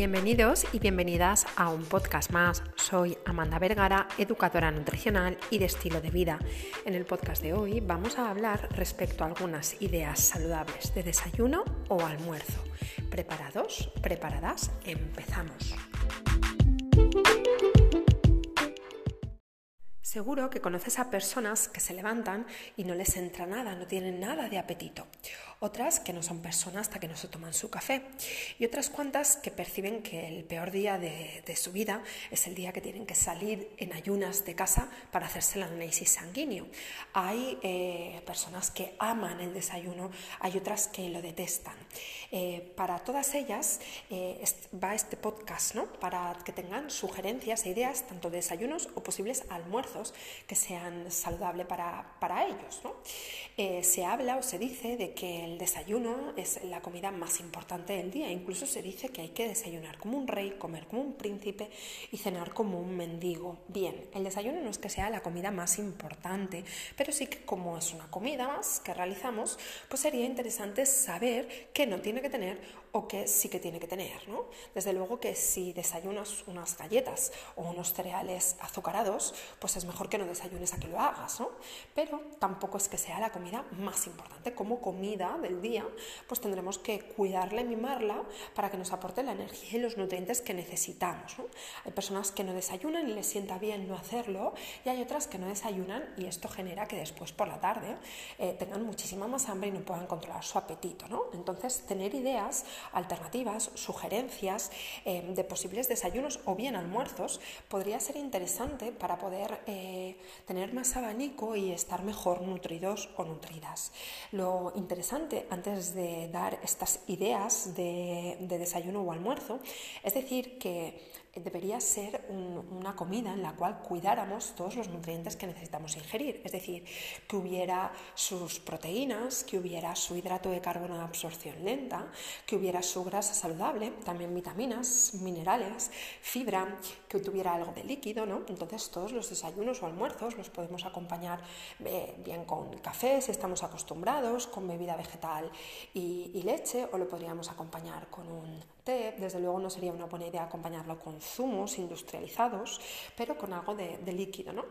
Bienvenidos y bienvenidas a un podcast más. Soy Amanda Vergara, educadora nutricional y de estilo de vida. En el podcast de hoy vamos a hablar respecto a algunas ideas saludables de desayuno o almuerzo. ¿Preparados? ¿Preparadas? Empezamos. Seguro que conoces a personas que se levantan y no les entra nada, no tienen nada de apetito. Otras que no son personas hasta que no se toman su café. Y otras cuantas que perciben que el peor día de, su vida es el día que tienen que salir en ayunas de casa para hacerse el análisis sanguíneo. Hay eh, personas que aman el desayuno, hay otras que lo detestan. Eh, para todas ellas eh, va este podcast, ¿no? Para que tengan sugerencias e ideas tanto de desayunos o posibles almuerzos que sean saludables para, ellos. Eh, se habla o se dice de que el desayuno es la comida más importante del día. Incluso se dice que hay que desayunar como un rey, comer como un príncipe y cenar como un mendigo. Bien, el desayuno no es que sea la comida más importante, pero sí que como es una comida más que realizamos, pues sería interesante saber qué no tiene que tener o qué sí que tiene que tener. ¿no? Desde luego que si desayunas unas galletas o unos cereales azucarados, pues es mejor que no desayunes a que lo hagas, ¿no? Pero tampoco es que sea la comida más importante. Como comida del día, pues tendremos que cuidarla y mimarla para que nos aporte la energía y los nutrientes que necesitamos. Hay personas que no desayunan y les sienta bien no hacerlo, y hay otras que no desayunan y esto genera que después por la tarde eh, tengan muchísima más hambre y no puedan controlar su apetito. ¿no? Entonces, tener ideas alternativas, sugerencias eh, de posibles desayunos o bien almuerzos podría ser interesante para poder eh, tener más abanico y estar mejor nutridos o nutridas. Lo interesante antes de dar estas ideas de desayuno o almuerzo es decir que debería ser una comida en la cual cuidáramos todos los nutrientes que necesitamos ingerir, es decir, que hubiera sus proteínas, que hubiera su hidrato de carbono de absorción lenta, que hubiera su grasa saludable, también vitaminas, minerales, fibra, que tuviera algo de líquido, ¿no? Entonces todos los desayunos o almuerzos los podemos acompañar eh, bien con café si estamos acostumbrados, con bebida vegetal y leche, o lo podríamos acompañar con un té, desde luego no sería una buena idea acompañarlo con zumos industrializados, pero con algo de, líquido. ¿no?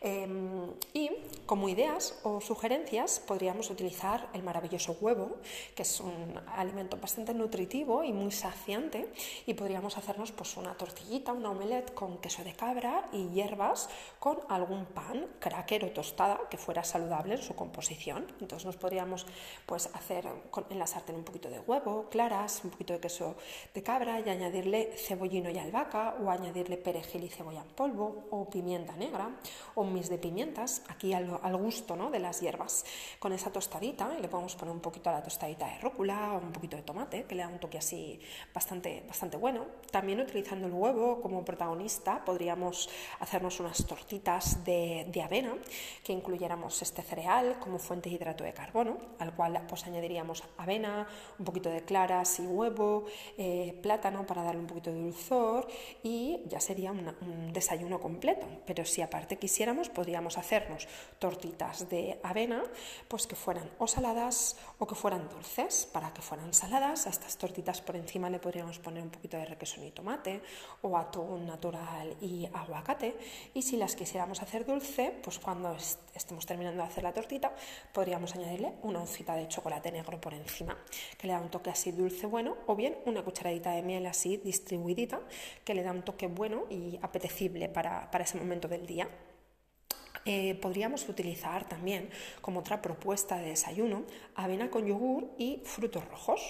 Em, y como ideas o sugerencias podríamos utilizar el maravilloso huevo, que es un alimento bastante nutritivo y muy saciante, y podríamos hacernos pues, una tortillita, una omelette con queso de cabra y hierbas con algún pan, cracker o tostada que fuera saludable en su composición. Entonces nos podríamos pues, hacer en la sartén un poquito de huevo, claras, un poquito de queso de cabra y añadirle cebollino y albahaca o añadirle perejil y cebolla en polvo o pimienta negra o mis de pimientas, aquí al, gusto ¿no? de las hierbas. Con esa tostadita, y le podemos poner un poquito a la tostadita de rúcula o un poquito de tomate, que le da un toque así bastante, bastante bueno. También utilizando el huevo como protagonista, podríamos hacernos unas tortitas de, de avena que incluyéramos este cereal como fuente de hidrato de carbono, al cual pues añadiríamos avena, un poquito de claras y huevo, plátano para darle un poquito de dulzor y ya sería un desayuno completo. Pero si aparte quisiéramos, podríamos hacernos tortitas de avena, pues que fueran o saladas o que fueran dulces. Para que fueran saladas, a estas tortitas por encima le podríamos poner un poquito de requesón y tomate o atún natural y aguacate. Y si las quisiéramos hacer dulce, pues cuando estemos terminando de hacer la tortita, podríamos añadirle una oncita de chocolate negro por encima, que le da un toque así dulce bueno, o bien una cucharadita de miel así distribuidita, que le da un toque bueno y apetecible para, para ese momento del día. Eh, podríamos utilizar también como otra propuesta de desayuno avena con yogur y frutos rojos.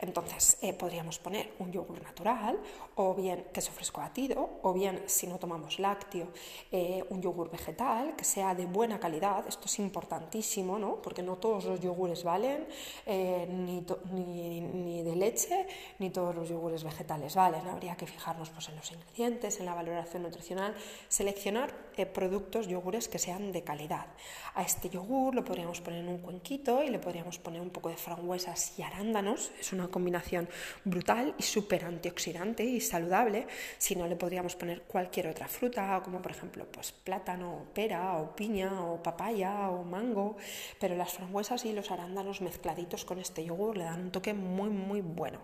Entonces eh, podríamos poner un yogur natural o bien queso fresco batido o bien si no tomamos lácteo eh, un yogur vegetal que sea de buena calidad. Esto es importantísimo ¿no? porque no todos los yogures valen ni, ni, de leche ni todos los yogures vegetales valen. Habría que fijarnos pues, en los ingredientes, en la valoración nutricional, seleccionar productos, yogures que sean de calidad. A este yogur lo podríamos poner en un cuenquito y le podríamos poner un poco de frambuesas y arándanos. Es una combinación brutal y súper antioxidante y saludable. Si no, le podríamos poner cualquier otra fruta, como por ejemplo pues, plátano, pera, o piña, o papaya, o mango. Pero las frambuesas y los arándanos mezcladitos con este yogur le dan un toque muy, muy bueno.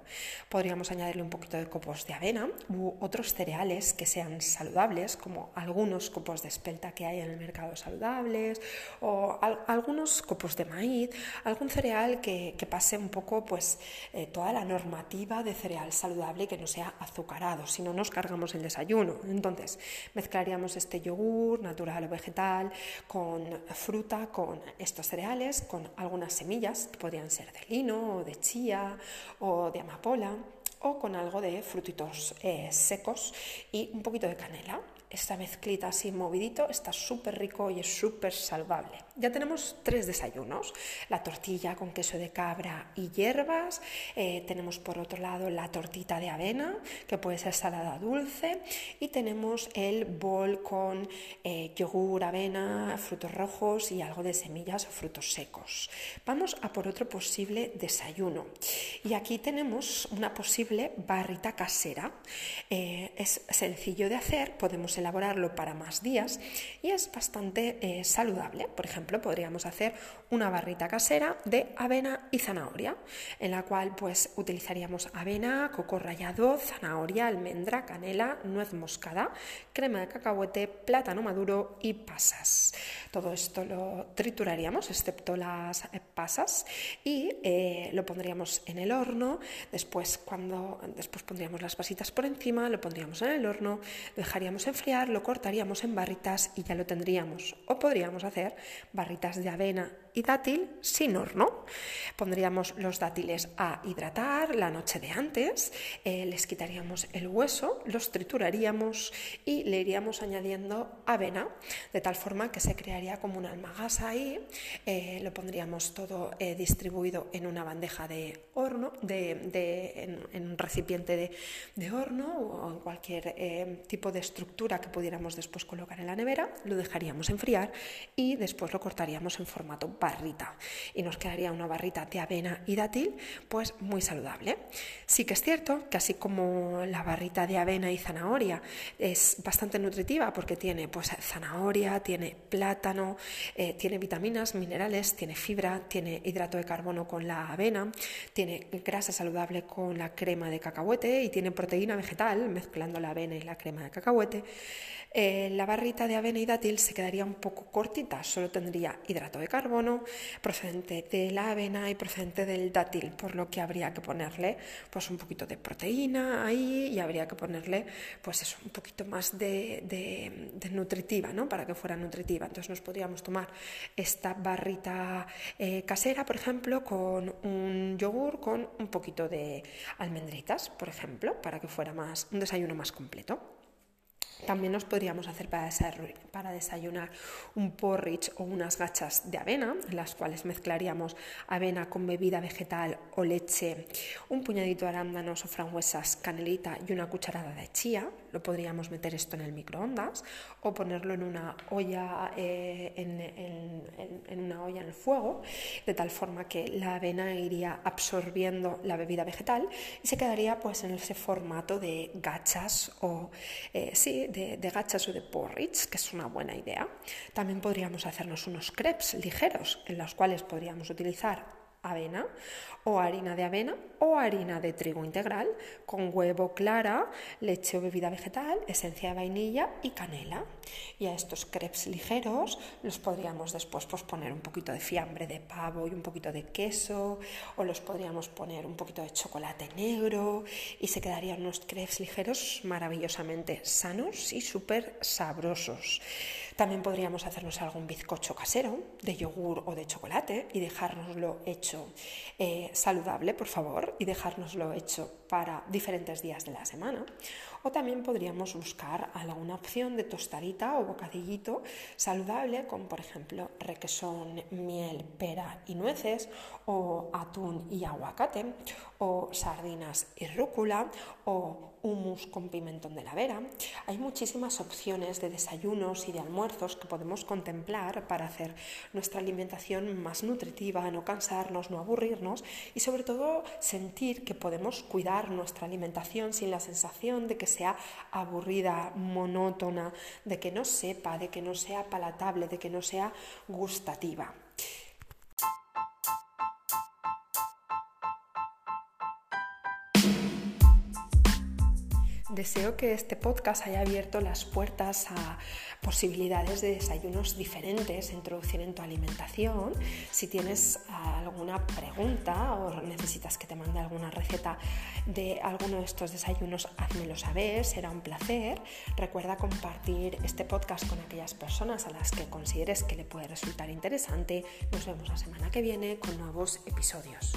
Podríamos añadirle un poquito de copos de avena u otros cereales que sean saludables, como algunos copos de espelta que hay en el mercado saludables, o algunos copos de maíz, algún cereal que, pase un poco pues eh, toda la normativa de cereal saludable que no sea azucarado, si no nos cargamos el desayuno. Entonces, mezclaríamos este yogur natural o vegetal con fruta, con estos cereales, con algunas semillas, que podrían ser de lino o de chía o de amapola o con algo de frutitos eh, secos y un poquito de canela esta mezclita así movidito está súper rico y es súper saludable. Ya tenemos tres desayunos, la tortilla con queso de cabra y hierbas, eh, tenemos por otro lado la tortita de avena, que puede ser salada dulce, y tenemos el bol con eh, yogur, avena, frutos rojos y algo de semillas o frutos secos. Vamos a por otro posible desayuno. Y aquí tenemos una posible barrita casera. Eh, es sencillo de hacer, podemos elaborarlo para más días y es bastante eh, saludable. Por ejemplo, podríamos hacer una barrita casera de avena y zanahoria, en la cual pues utilizaríamos avena, coco rallado, zanahoria, almendra, canela, nuez moscada, crema de cacahuete, plátano maduro y pasas. Todo esto lo trituraríamos, excepto las eh, pasas, y lo pondríamos en el horno. Después, cuando después pondríamos las pasitas por encima, lo pondríamos en el horno, dejaríamos enfriar lo cortaríamos en barritas y ya lo tendríamos. O podríamos hacer barritas de avena y dátil sin horno. Pondríamos los dátiles a hidratar la noche de antes, eh, les quitaríamos el hueso, los trituraríamos y le iríamos añadiendo avena, de tal forma que se crearía como una almagasa ahí. Eh, lo pondríamos todo eh, distribuido en una bandeja de horno, de, en, un recipiente de, de, horno o en cualquier tipo de estructura que pudiéramos después colocar en la nevera, lo dejaríamos enfriar y después lo cortaríamos en formato barrita y nos quedaría una barrita de avena y dátil pues muy saludable. Sí que es cierto que así como la barrita de avena y zanahoria es bastante nutritiva porque tiene pues zanahoria, tiene plátano, eh, tiene vitaminas, minerales, tiene fibra, tiene hidrato de carbono con la avena, tiene grasa saludable con la crema de cacahuete y tiene proteína vegetal mezclando la avena y la crema de cacahuete. Eh, la barrita de avena y dátil se quedaría un poco cortita, solo tendría hidrato de carbono procedente de la avena y procedente del dátil, por lo que habría que ponerle pues un poquito de proteína ahí y habría que ponerle pues eso, un poquito más de, nutritiva, ¿no? Para que fuera nutritiva. Entonces nos podríamos tomar esta barrita eh, casera, por ejemplo, con un yogur con un poquito de almendritas, por ejemplo, para que fuera más un desayuno más completo. También nos podríamos hacer para desayunar un porridge o unas gachas de avena, en las cuales mezclaríamos avena con bebida vegetal o leche, un puñadito de arándanos o frambuesas, canelita y una cucharada de chía. Lo podríamos meter esto en el microondas o ponerlo en una olla eh, en, una olla en el fuego, de tal forma que la avena iría absorbiendo la bebida vegetal y se quedaría pues en ese formato de gachas o eh, sí, de, gachas o de porridge, que es una buena idea. También podríamos hacernos unos crepes ligeros en los cuales podríamos utilizar avena o harina de avena o harina de trigo integral con huevo clara, leche o bebida vegetal, esencia de vainilla y canela. Y a estos crepes ligeros los podríamos después pues, poner un poquito de fiambre de pavo y un poquito de queso o los podríamos poner un poquito de chocolate negro y se quedarían unos crepes ligeros maravillosamente sanos y súper sabrosos. También podríamos hacernos algún bizcocho casero de yogur o de chocolate y dejárnoslo hecho eh, saludable, por favor, y dejárnoslo hecho para diferentes días de la semana. O también podríamos buscar alguna opción de tostadita o bocadillito saludable, como por ejemplo requesón, miel, pera y nueces, o atún y aguacate, o sardinas y rúcula, o hummus con pimentón de la vera. Hay muchísimas opciones de desayunos y de almuerzos que podemos contemplar para hacer nuestra alimentación más nutritiva, no cansarnos, no aburrirnos y sobre todo sentir que podemos cuidar nuestra alimentación sin la sensación de que sea aburrida, monótona, de que no sepa, de que no sea palatable, de que no sea gustativa. Deseo que este podcast haya abierto las puertas a posibilidades de desayunos diferentes, introducir en tu alimentación. Si tienes alguna pregunta o necesitas que te mande alguna receta de alguno de estos desayunos, házmelo saber, será un placer. Recuerda compartir este podcast con aquellas personas a las que consideres que le puede resultar interesante. Nos vemos la semana que viene con nuevos episodios.